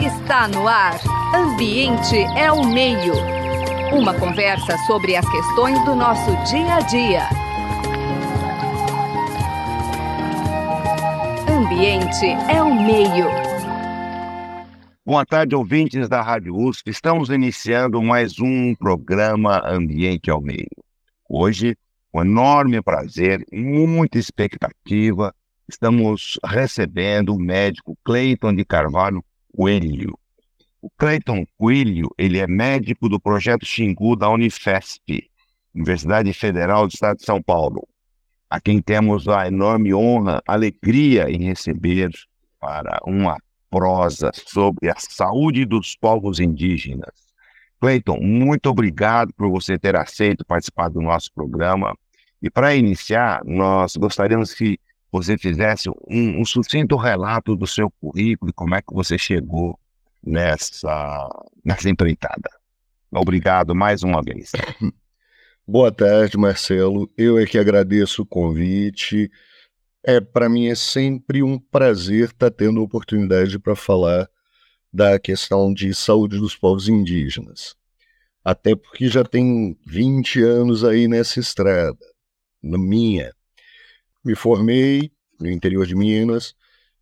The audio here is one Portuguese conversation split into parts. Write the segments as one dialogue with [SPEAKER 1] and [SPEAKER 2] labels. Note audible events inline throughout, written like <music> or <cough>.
[SPEAKER 1] Está no ar. Ambiente é o meio. Uma conversa sobre as questões do nosso dia a dia. Ambiente é o meio.
[SPEAKER 2] Boa tarde, ouvintes da Rádio USP. Estamos iniciando mais um programa Ambiente ao Meio. Hoje, com enorme prazer, muita expectativa, estamos recebendo o médico Cleiton de Carvalho Coelho. O Cleiton Coelho, ele é médico do projeto Xingu da Unifesp, Universidade Federal do Estado de São Paulo, a quem temos a enorme honra, alegria em receber para uma prosa sobre a saúde dos povos indígenas. Cleiton, muito obrigado por você ter aceito participar do nosso programa. E para iniciar, nós gostaríamos que você fizesse um, um sucinto relato do seu currículo e como é que você chegou nessa, nessa empreitada. Obrigado mais uma vez. <laughs>
[SPEAKER 3] Boa tarde, Marcelo. Eu é que agradeço o convite. É para mim é sempre um prazer estar tá tendo oportunidade para falar da questão de saúde dos povos indígenas. Até porque já tem 20 anos aí nessa estrada, na minha. Me formei no interior de Minas,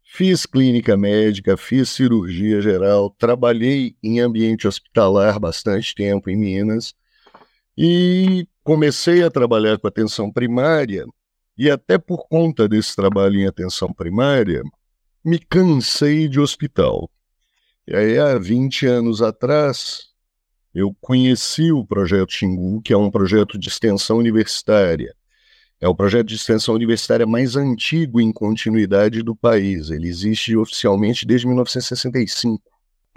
[SPEAKER 3] fiz clínica médica, fiz cirurgia geral, trabalhei em ambiente hospitalar bastante tempo em Minas e comecei a trabalhar com atenção primária e até por conta desse trabalho em atenção primária, me cansei de hospital. E aí, há 20 anos atrás, eu conheci o projeto Xingu, que é um projeto de extensão universitária, é o projeto de extensão universitária mais antigo em continuidade do país. Ele existe oficialmente desde 1965.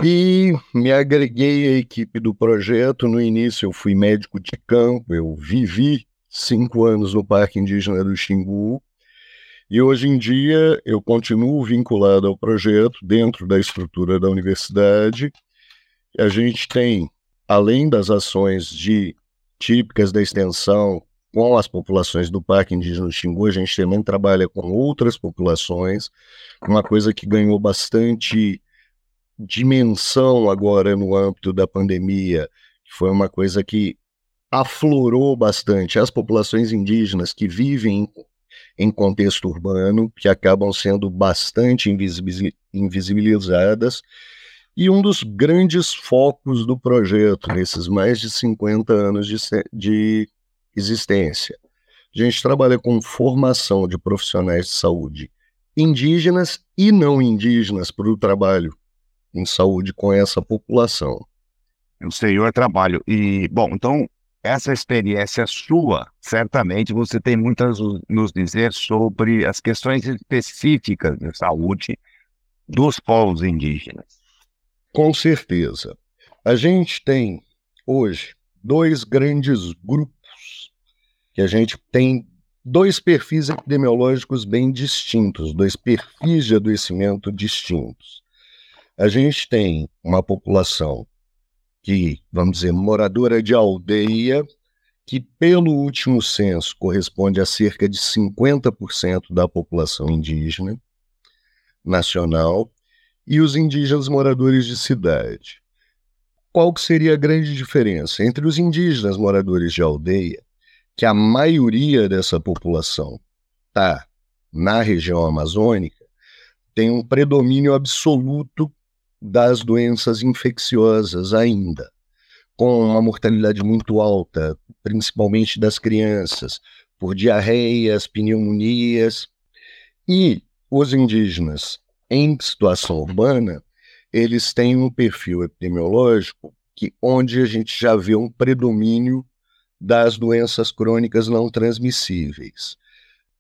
[SPEAKER 3] E me agreguei à equipe do projeto. No início, eu fui médico de campo, eu vivi cinco anos no Parque Indígena do Xingu. E hoje em dia, eu continuo vinculado ao projeto dentro da estrutura da universidade. A gente tem, além das ações de típicas da extensão, com as populações do Parque Indígena do Xingu, a gente também trabalha com outras populações, uma coisa que ganhou bastante dimensão agora no âmbito da pandemia, foi uma coisa que aflorou bastante as populações indígenas que vivem em contexto urbano, que acabam sendo bastante invisibilizadas, e um dos grandes focos do projeto nesses mais de 50 anos de, de existência. A gente trabalha com formação de profissionais de saúde indígenas e não indígenas para o trabalho em saúde com essa população.
[SPEAKER 2] O senhor trabalho. E, bom, então, essa experiência sua, certamente você tem muito a nos dizer sobre as questões específicas de saúde dos povos indígenas.
[SPEAKER 3] Com certeza. A gente tem hoje dois grandes grupos a gente tem dois perfis epidemiológicos bem distintos, dois perfis de adoecimento distintos. A gente tem uma população que, vamos dizer, moradora de aldeia, que pelo último censo corresponde a cerca de 50% da população indígena nacional, e os indígenas moradores de cidade. Qual que seria a grande diferença entre os indígenas moradores de aldeia que a maioria dessa população está na região amazônica, tem um predomínio absoluto das doenças infecciosas ainda, com uma mortalidade muito alta, principalmente das crianças, por diarreias, pneumonias. E os indígenas em situação urbana, eles têm um perfil epidemiológico que onde a gente já vê um predomínio das doenças crônicas não transmissíveis.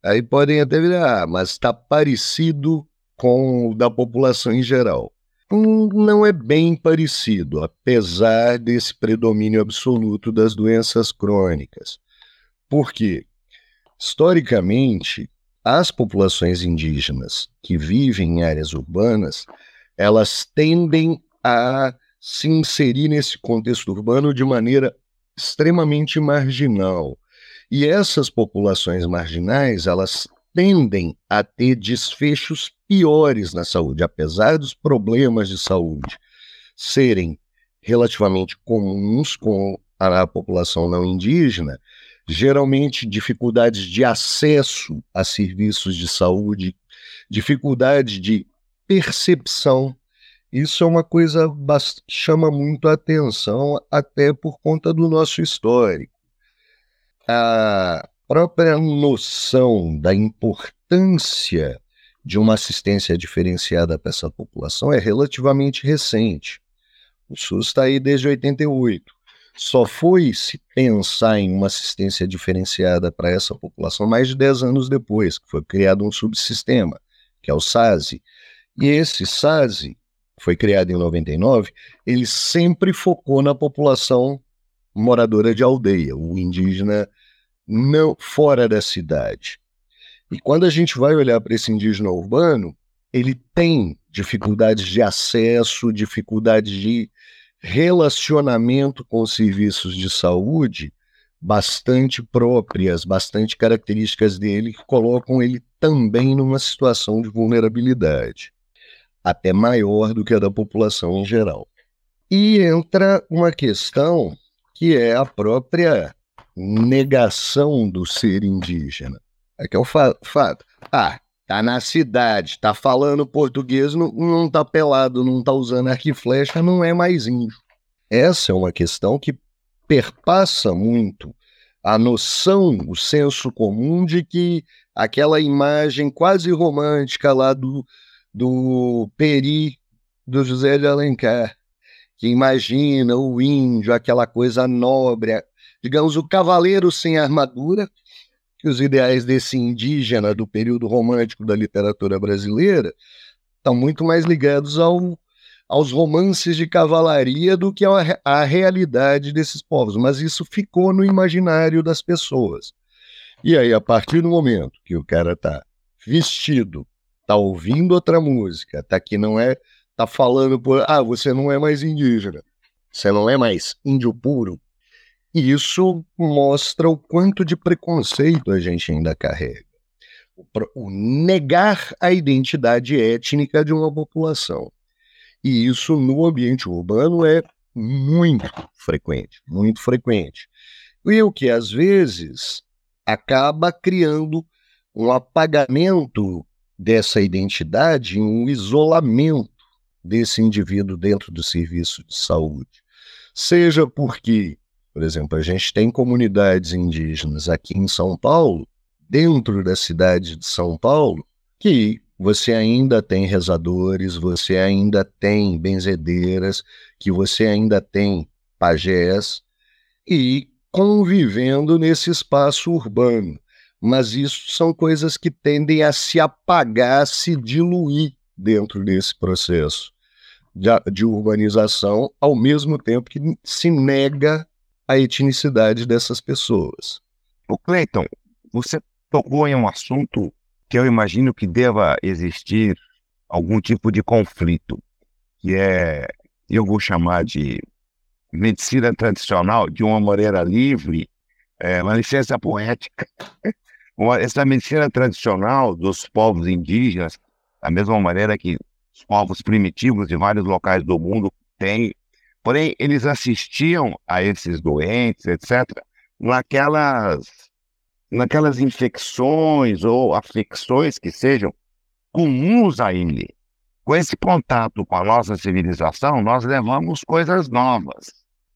[SPEAKER 3] Aí podem até virar, ah, mas está parecido com o da população em geral. Hum, não é bem parecido, apesar desse predomínio absoluto das doenças crônicas. Por quê? Historicamente, as populações indígenas que vivem em áreas urbanas, elas tendem a se inserir nesse contexto urbano de maneira extremamente marginal. E essas populações marginais, elas tendem a ter desfechos piores na saúde, apesar dos problemas de saúde serem relativamente comuns com a população não indígena, geralmente dificuldades de acesso a serviços de saúde, dificuldade de percepção. Isso é uma coisa que chama muito a atenção, até por conta do nosso histórico. A própria noção da importância de uma assistência diferenciada para essa população é relativamente recente. O SUS está aí desde 88. Só foi se pensar em uma assistência diferenciada para essa população mais de 10 anos depois, que foi criado um subsistema, que é o SASE. E esse SASE, foi criado em 99, ele sempre focou na população moradora de aldeia, o indígena não fora da cidade. E quando a gente vai olhar para esse indígena urbano, ele tem dificuldades de acesso, dificuldades de relacionamento com os serviços de saúde bastante próprias, bastante características dele que colocam ele também numa situação de vulnerabilidade, até maior do que a da população em geral. E entra uma questão que é a própria negação do ser indígena. É que é o fato. Ah, tá na cidade, tá falando português, não, não tá pelado, não tá usando arco e flecha, não é mais índio. Essa é uma questão que perpassa muito a noção, o senso comum de que aquela imagem quase romântica lá do, do Peri, do José de Alencar, que imagina o índio, aquela coisa nobre, digamos, o cavaleiro sem armadura, que os ideais desse indígena do período romântico da literatura brasileira estão muito mais ligados ao, aos romances de cavalaria do que à realidade desses povos. Mas isso ficou no imaginário das pessoas. E aí, a partir do momento que o cara está vestido, está ouvindo outra música, tá que não é, tá falando por, ah, você não é mais indígena, você não é mais índio puro, e isso mostra o quanto de preconceito a gente ainda carrega. O, negar a identidade étnica de uma população. E isso no ambiente urbano é muito frequente, muito frequente. E o que às vezes acaba criando um apagamento dessa identidade, um isolamento desse indivíduo dentro do serviço de saúde. Seja porque por exemplo, a gente tem comunidades indígenas aqui em São Paulo, dentro da cidade de São Paulo, que você ainda tem rezadores, você ainda tem benzedeiras, que você ainda tem pajés, e convivendo nesse espaço urbano. Mas isso são coisas que tendem a se apagar, a se diluir dentro desse processo de, de urbanização, ao mesmo tempo que se nega a etnicidade dessas pessoas.
[SPEAKER 2] O Cleiton, você tocou em um assunto que eu imagino que deva existir algum tipo de conflito, que é, eu vou chamar de medicina tradicional, de uma maneira livre, é, uma licença poética. Essa medicina tradicional dos povos indígenas, da mesma maneira que os povos primitivos de vários locais do mundo têm Porém, eles assistiam a esses doentes, etc., naquelas, naquelas infecções ou afecções que sejam comuns a ele. Com esse contato com a nossa civilização, nós levamos coisas novas.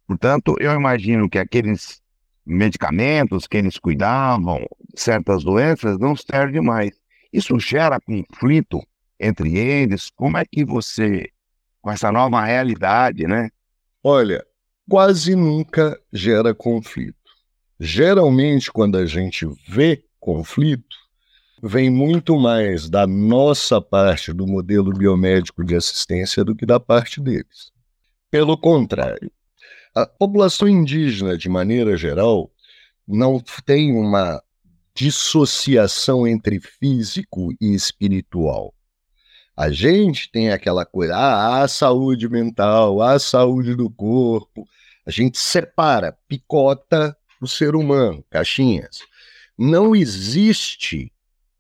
[SPEAKER 2] Portanto, eu imagino que aqueles medicamentos que eles cuidavam, certas doenças, não servem mais. Isso gera conflito entre eles. Como é que você, com essa nova realidade, né,
[SPEAKER 3] Olha, quase nunca gera conflito. Geralmente, quando a gente vê conflito, vem muito mais da nossa parte do modelo biomédico de assistência do que da parte deles. Pelo contrário, a população indígena, de maneira geral, não tem uma dissociação entre físico e espiritual. A gente tem aquela coisa, ah, a saúde mental, a saúde do corpo. A gente separa, picota o ser humano, caixinhas. Não existe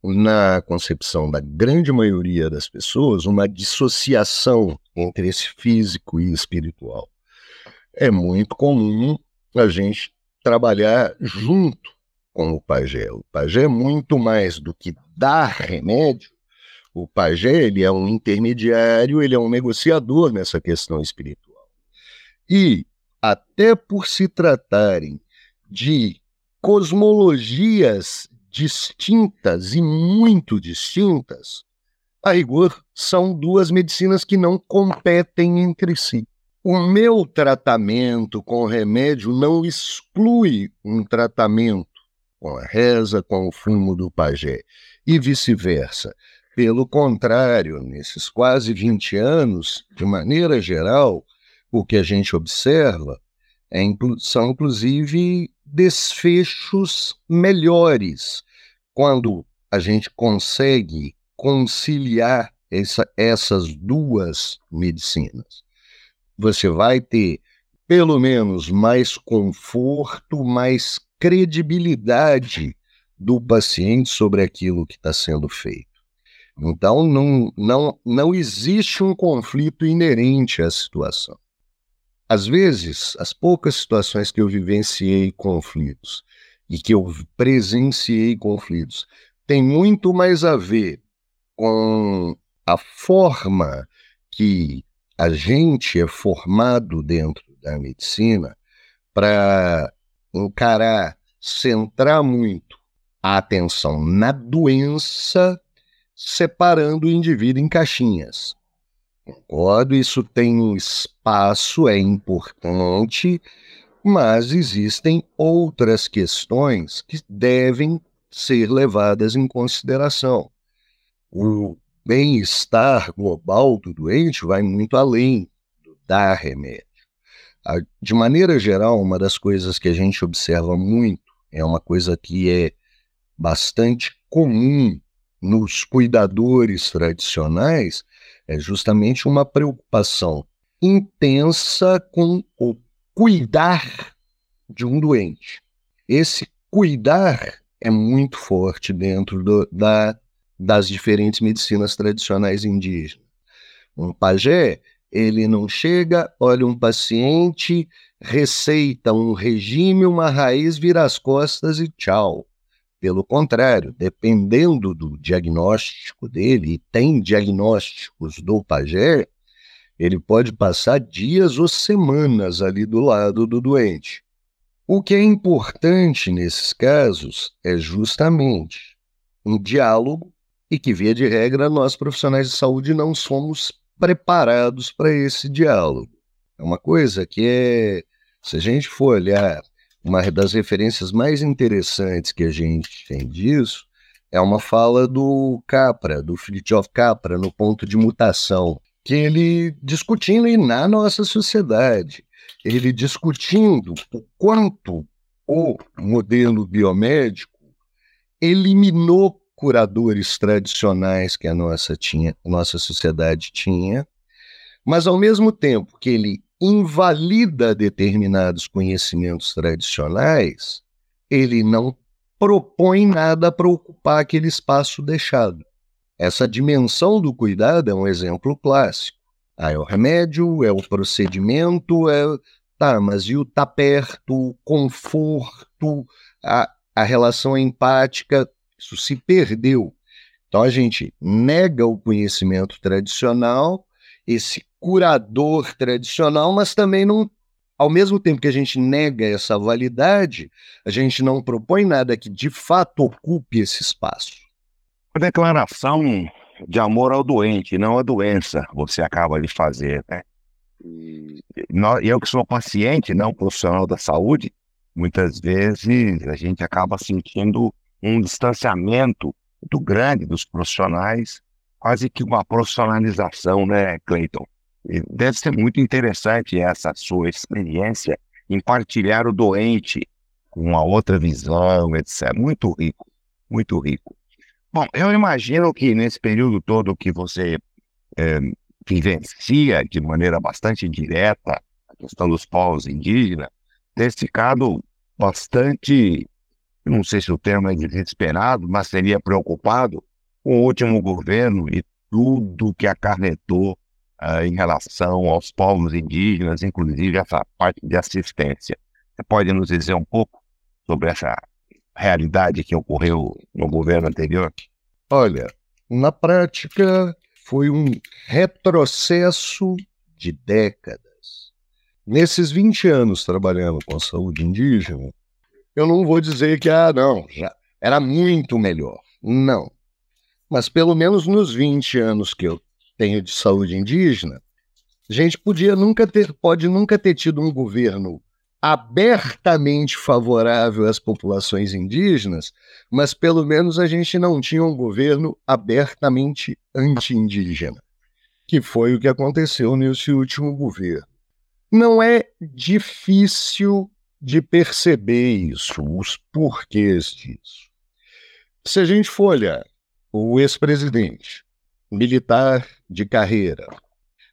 [SPEAKER 3] na concepção da grande maioria das pessoas, uma dissociação entre esse físico e espiritual. É muito comum a gente trabalhar junto com o pajé. O pajé é muito mais do que dar remédio. O pajé ele é um intermediário, ele é um negociador nessa questão espiritual. E até por se tratarem de cosmologias distintas e muito distintas, a rigor são duas medicinas que não competem entre si. O meu tratamento com remédio não exclui um tratamento com a reza, com o fumo do pajé, e vice-versa. Pelo contrário, nesses quase 20 anos, de maneira geral, o que a gente observa é, são, inclusive, desfechos melhores quando a gente consegue conciliar essa, essas duas medicinas você vai ter pelo menos mais conforto, mais credibilidade do paciente sobre aquilo que está sendo feito. Então, não, não, não existe um conflito inerente à situação. Às vezes, as poucas situações que eu vivenciei conflitos e que eu presenciei conflitos tem muito mais a ver com a forma que a gente é formado dentro da medicina para encarar, centrar muito a atenção na doença, separando o indivíduo em caixinhas. Concordo, isso tem um espaço, é importante, mas existem outras questões que devem ser levadas em consideração. O bem-estar global do doente vai muito além do dar remédio. De maneira geral, uma das coisas que a gente observa muito, é uma coisa que é bastante comum nos cuidadores tradicionais, é justamente uma preocupação intensa com o cuidar de um doente. Esse cuidar é muito forte dentro do, da das diferentes medicinas tradicionais indígenas. Um pajé, ele não chega, olha um paciente, receita um regime, uma raiz, vira as costas e tchau. Pelo contrário, dependendo do diagnóstico dele, e tem diagnósticos do pajé, ele pode passar dias ou semanas ali do lado do doente. O que é importante nesses casos é justamente um diálogo e que, via de regra, nós profissionais de saúde não somos preparados para esse diálogo. É uma coisa que é, se a gente for olhar, uma das referências mais interessantes que a gente tem disso é uma fala do Capra, do Fritjof Capra, no ponto de mutação, que ele discutindo na nossa sociedade, ele discutindo o quanto o modelo biomédico eliminou curadores tradicionais que a nossa, tinha, a nossa sociedade tinha, mas ao mesmo tempo que ele invalida determinados conhecimentos tradicionais, ele não propõe nada para ocupar aquele espaço deixado. Essa dimensão do cuidado é um exemplo clássico. Ah, é o remédio, é o procedimento, é. Tá, mas e o tá perto, o conforto, a, a relação empática? Isso se perdeu. Então a gente nega o conhecimento tradicional, esse curador tradicional, mas também não, ao mesmo tempo que a gente nega essa validade, a gente não propõe nada que de fato ocupe esse espaço.
[SPEAKER 2] A declaração de amor ao doente, não à doença, você acaba de fazer, né? Eu que sou paciente, não profissional da saúde, muitas vezes a gente acaba sentindo um distanciamento muito grande dos profissionais, quase que uma profissionalização, né, Cleiton? Deve ser muito interessante essa sua experiência em partilhar o doente com uma outra visão, etc. Muito rico, muito rico. Bom, eu imagino que nesse período todo que você é, vivencia de maneira bastante direta a questão dos povos indígenas, ter ficado bastante não sei se o termo é desesperado, mas seria preocupado com o último governo e tudo que acarretou uh, em relação aos povos indígenas, inclusive essa parte de assistência. Você pode nos dizer um pouco sobre essa realidade que ocorreu no governo anterior?
[SPEAKER 3] Olha, na prática, foi um retrocesso de décadas. Nesses 20 anos trabalhando com a saúde indígena, eu não vou dizer que, ah, não, já era muito melhor. Não. Mas pelo menos nos 20 anos que eu tenho de saúde indígena, a gente podia nunca ter, pode nunca ter tido um governo abertamente favorável às populações indígenas, mas pelo menos a gente não tinha um governo abertamente anti-indígena, que foi o que aconteceu nesse último governo. Não é difícil de perceber isso, os porquês disso. Se a gente for olhar o ex-presidente, militar de carreira,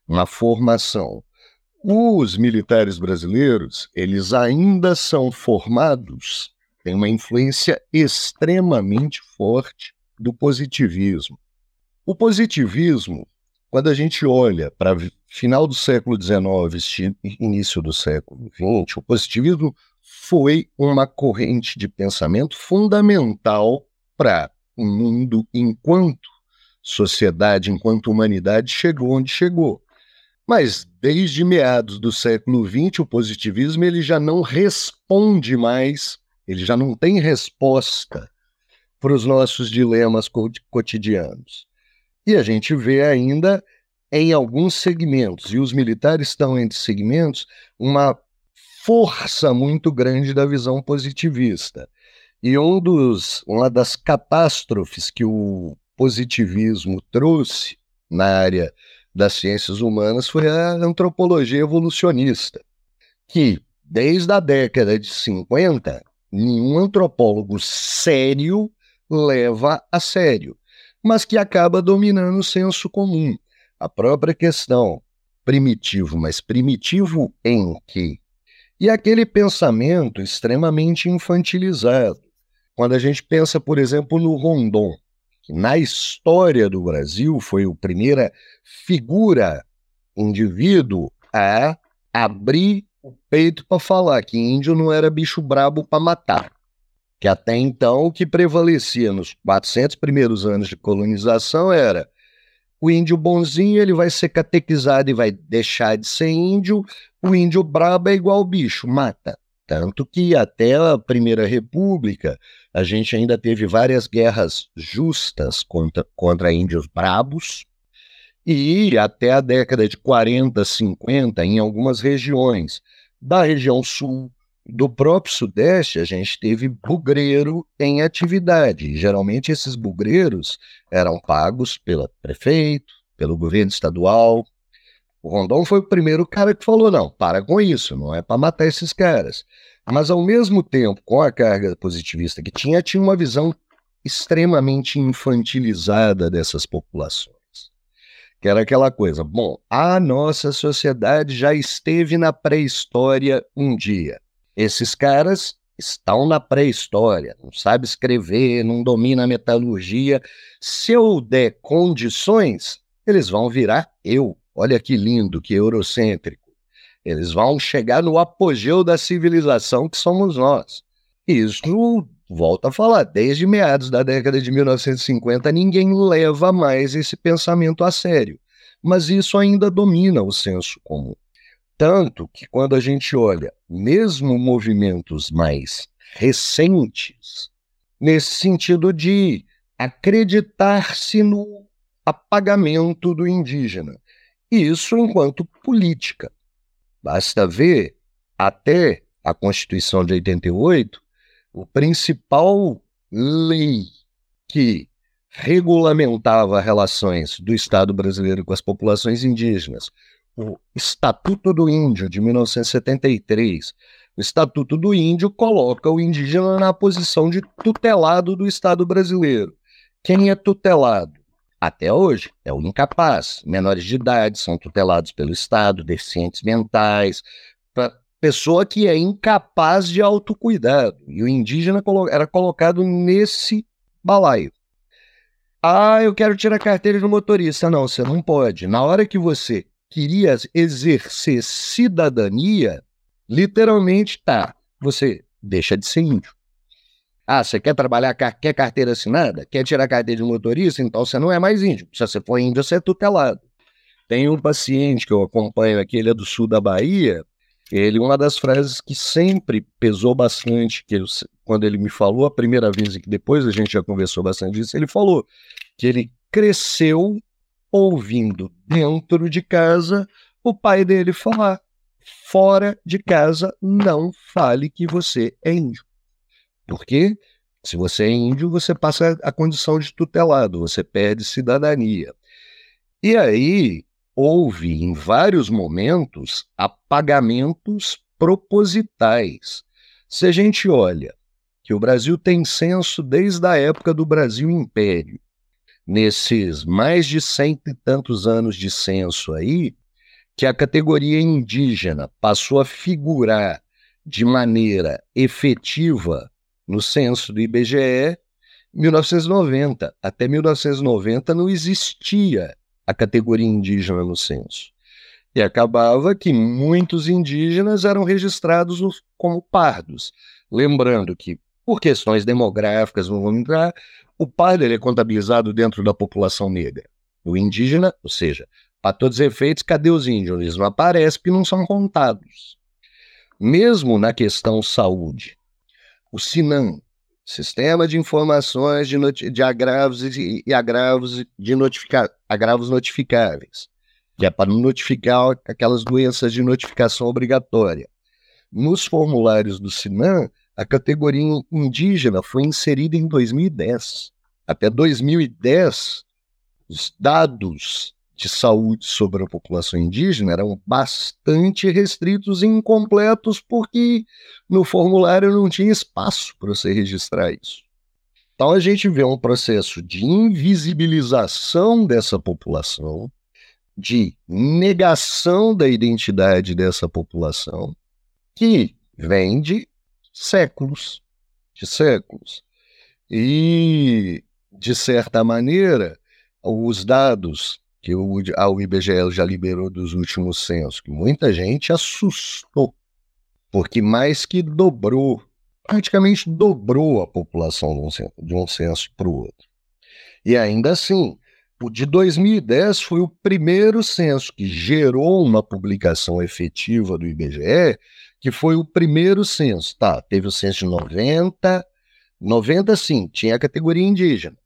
[SPEAKER 3] na formação, os militares brasileiros, eles ainda são formados, têm uma influência extremamente forte do positivismo. O positivismo, quando a gente olha para final do século XIX, início do século XX, o positivismo foi uma corrente de pensamento fundamental para o mundo enquanto sociedade, enquanto humanidade chegou onde chegou. Mas desde meados do século XX, o positivismo ele já não responde mais, ele já não tem resposta para os nossos dilemas cotidianos. E a gente vê ainda em alguns segmentos, e os militares estão entre segmentos, uma força muito grande da visão positivista. E um dos, uma das catástrofes que o positivismo trouxe na área das ciências humanas foi a antropologia evolucionista, que desde a década de 50, nenhum antropólogo sério leva a sério, mas que acaba dominando o senso comum. A própria questão primitivo, mas primitivo em que? E aquele pensamento extremamente infantilizado. Quando a gente pensa, por exemplo, no Rondon, que na história do Brasil foi a primeira figura, indivíduo, a abrir o peito para falar que índio não era bicho brabo para matar. Que até então o que prevalecia nos 400 primeiros anos de colonização era o índio bonzinho ele vai ser catequizado e vai deixar de ser índio, o índio brabo é igual bicho, mata. Tanto que até a Primeira República a gente ainda teve várias guerras justas contra, contra índios brabos, e até a década de 40, 50, em algumas regiões da região sul, do próprio Sudeste, a gente teve bugreiro em atividade. Geralmente, esses bugreiros eram pagos pelo prefeito, pelo governo estadual. O Rondon foi o primeiro cara que falou: não, para com isso, não é para matar esses caras. Mas, ao mesmo tempo, com a carga positivista que tinha, tinha uma visão extremamente infantilizada dessas populações. Que era aquela coisa: bom, a nossa sociedade já esteve na pré-história um dia. Esses caras estão na pré-história, não sabe escrever, não domina a metalurgia. Se eu der condições, eles vão virar eu. Olha que lindo, que eurocêntrico. Eles vão chegar no apogeu da civilização que somos nós. Isso, volta a falar, desde meados da década de 1950, ninguém leva mais esse pensamento a sério. Mas isso ainda domina o senso comum. Tanto que quando a gente olha, mesmo movimentos mais recentes, nesse sentido de acreditar-se no apagamento do indígena, isso enquanto política. Basta ver até a Constituição de 88, o principal lei que regulamentava relações do Estado brasileiro com as populações indígenas, o Estatuto do Índio de 1973. O Estatuto do Índio coloca o indígena na posição de tutelado do Estado brasileiro. Quem é tutelado? Até hoje, é o incapaz. Menores de idade são tutelados pelo Estado, deficientes mentais. pessoa que é incapaz de autocuidado. E o indígena era colocado nesse balaio. Ah, eu quero tirar a carteira de motorista. Não, você não pode. Na hora que você queria exercer cidadania, literalmente tá, você deixa de ser índio. Ah, você quer trabalhar, quer carteira assinada? Quer tirar carteira de motorista? Então você não é mais índio. Se você for índio, você é tutelado. Tem um paciente que eu acompanho aqui, ele é do sul da Bahia. Ele, uma das frases que sempre pesou bastante, que ele, quando ele me falou a primeira vez e que depois a gente já conversou bastante disso, ele falou que ele cresceu ouvindo dentro de casa o pai dele falar: fora de casa não fale que você é índio. Porque se você é índio, você passa a condição de tutelado, você perde cidadania. E aí houve, em vários momentos, apagamentos propositais. Se a gente olha que o Brasil tem censo desde a época do Brasil Império, nesses mais de cento e tantos anos de censo aí, que a categoria indígena passou a figurar de maneira efetiva no censo do IBGE 1990. Até 1990 não existia a categoria indígena no censo. E acabava que muitos indígenas eram registrados como pardos. Lembrando que, por questões demográficas, não vamos entrar, o pardo ele é contabilizado dentro da população negra. O indígena, ou seja, para todos os efeitos, cadê os índios? Eles não aparecem porque não são contados. Mesmo na questão saúde, o SINAM, Sistema de Informações de, de Agravos e, e Agravos, de notifica agravos Notificáveis, que é para notificar aquelas doenças de notificação obrigatória. Nos formulários do SINAM, a categoria indígena foi inserida em 2010. Até 2010, os dados de saúde sobre a população indígena eram bastante restritos e incompletos, porque no formulário não tinha espaço para você registrar isso. Então a gente vê um processo de invisibilização dessa população, de negação da identidade dessa população, que vem de séculos, de séculos. E, de certa maneira, os dados que o, a IBGE já liberou dos últimos censos, que muita gente assustou, porque mais que dobrou, praticamente dobrou a população de um censo, de um censo para o outro. E ainda assim, o de 2010 foi o primeiro censo que gerou uma publicação efetiva do IBGE, que foi o primeiro censo. Tá, teve o censo de 90, 90 sim, tinha a categoria indígena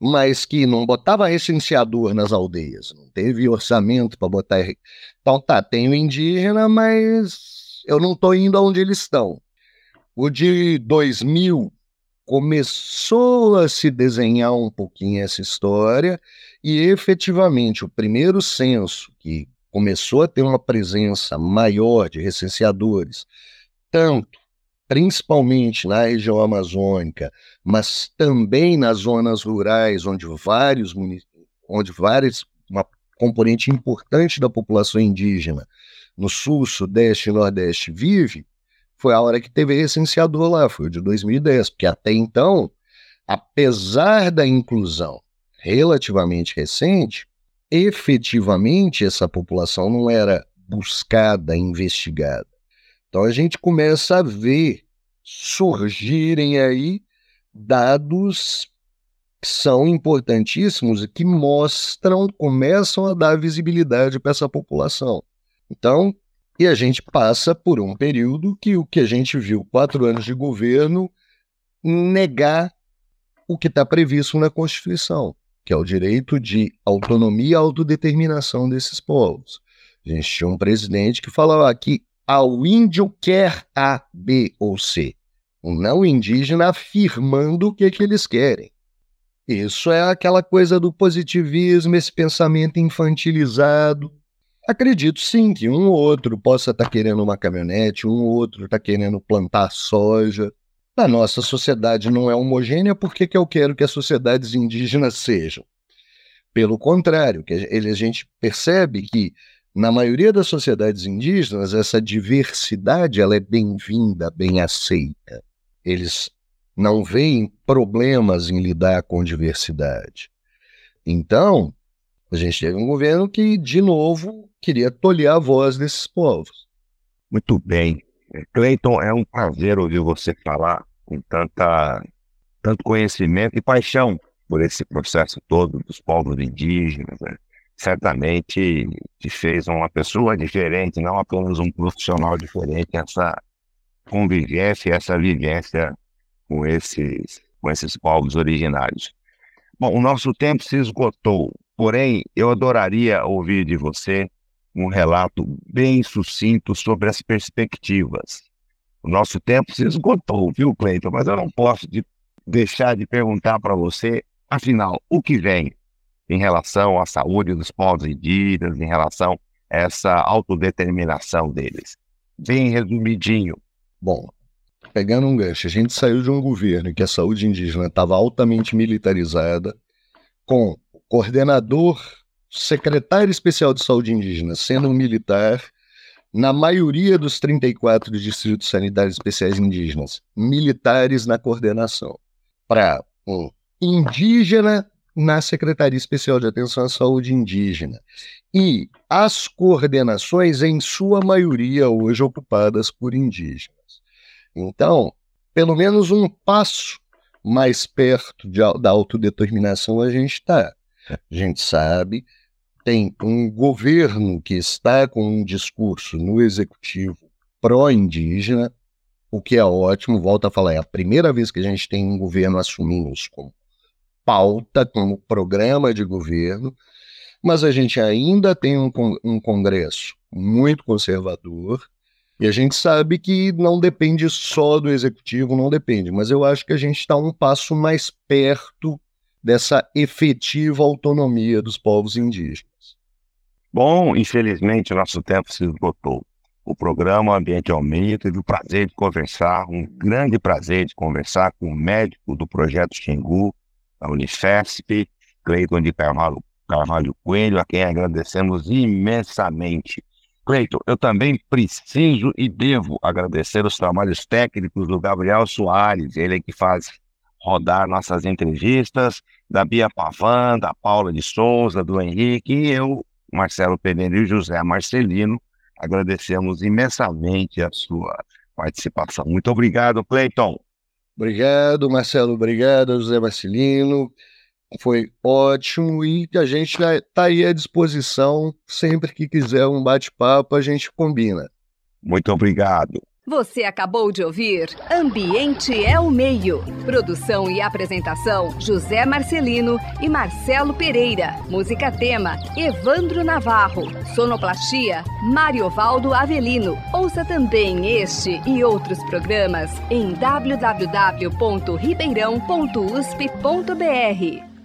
[SPEAKER 3] mas que não botava recenseador nas aldeias, não teve orçamento para botar. Então tá, tenho indígena, mas eu não estou indo aonde eles estão. O de 2000 começou a se desenhar um pouquinho essa história e efetivamente o primeiro censo que começou a ter uma presença maior de recenseadores, tanto principalmente na região amazônica, mas também nas zonas rurais, onde vários onde vários, uma componente importante da população indígena no sul, sudeste e nordeste vive, foi a hora que teve recenseador lá, foi o de 2010, porque até então, apesar da inclusão relativamente recente, efetivamente essa população não era buscada, investigada. Então a gente começa a ver surgirem aí dados são importantíssimos e que mostram, começam a dar visibilidade para essa população. Então, e a gente passa por um período que o que a gente viu, quatro anos de governo, negar o que está previsto na Constituição, que é o direito de autonomia e autodeterminação desses povos. A gente tinha um presidente que falava que ao índio quer A, B ou C. O não indígena afirmando o que, que eles querem. Isso é aquela coisa do positivismo, esse pensamento infantilizado. Acredito sim que um ou outro possa estar tá querendo uma caminhonete, um ou outro está querendo plantar soja. A nossa sociedade não é homogênea, por que, que eu quero que as sociedades indígenas sejam? Pelo contrário, que a gente percebe que Na maioria das sociedades indígenas, essa diversidade ela é bem-vinda, bem aceita. Eles não veem problemas em lidar com diversidade. Então, a gente teve um governo que, de novo, queria tolher a voz desses povos.
[SPEAKER 2] Muito bem. Cleiton, é um prazer ouvir você falar com tanta, tanto conhecimento e paixão por esse processo todo dos povos indígenas. Né? Certamente te fez uma pessoa diferente, não apenas um profissional diferente, essa convivência, essa vivência com esses, com esses povos originários. Bom, o nosso tempo se esgotou, porém, eu adoraria ouvir de você um relato bem sucinto sobre as perspectivas. O nosso tempo se esgotou, viu, Cleiton? Mas eu não posso de deixar de perguntar para você, afinal, o que vem em relação à saúde dos povos indígenas, em relação a essa autodeterminação deles? Bem resumidinho.
[SPEAKER 3] Bom, pegando um gancho, a gente saiu de um governo em que a saúde indígena estava altamente militarizada, com o coordenador, secretário especial de saúde indígena sendo um militar, na maioria dos 34 distritos sanitários especiais indígenas, militares na coordenação, para um indígena na Secretaria Especial de Atenção à Saúde Indígena. E as coordenações, em sua maioria, hoje ocupadas por indígenas. Então, pelo menos um passo mais perto de, da autodeterminação a gente está. A gente sabe, tem um governo que está com um discurso no executivo pró-indígena, o que é ótimo, volta a falar, é a primeira vez que a gente tem um governo assumindo isso como pauta, como programa de governo, mas a gente ainda tem um, um Congresso muito conservador, e a gente sabe que não depende só do executivo, não depende, mas eu acho que a gente está um passo mais perto dessa efetiva autonomia dos povos indígenas.
[SPEAKER 2] Bom, infelizmente nosso tempo se esgotou. O programa Ambiente ao Meio teve o prazer de conversar, um grande prazer de conversar com o médico do projeto Xingu, da Unifesp, Cleiton de Carvalho, Carvalho Coelho, a quem agradecemos imensamente. Cleiton, eu também preciso e devo agradecer os trabalhos técnicos do Gabriel Soares, ele é que faz rodar nossas entrevistas, da Bia Pavan, da Paula de Souza, do Henrique, e eu, Marcelo Pereira e José Marcelino, agradecemos imensamente a sua participação. Muito obrigado, Cleiton.
[SPEAKER 3] Obrigado, Marcelo. Obrigado, José Marcelino. Foi ótimo e a gente está aí à disposição. Sempre que quiser um bate-papo, a gente combina.
[SPEAKER 2] Muito obrigado.
[SPEAKER 1] Você acabou de ouvir Ambiente é o Meio. Produção e apresentação: José Marcelino e Marcelo Pereira. Música tema: Evandro Navarro. Sonoplastia: Mariovaldo Avelino. Ouça também este e outros programas em www.ribeirão.usp.br.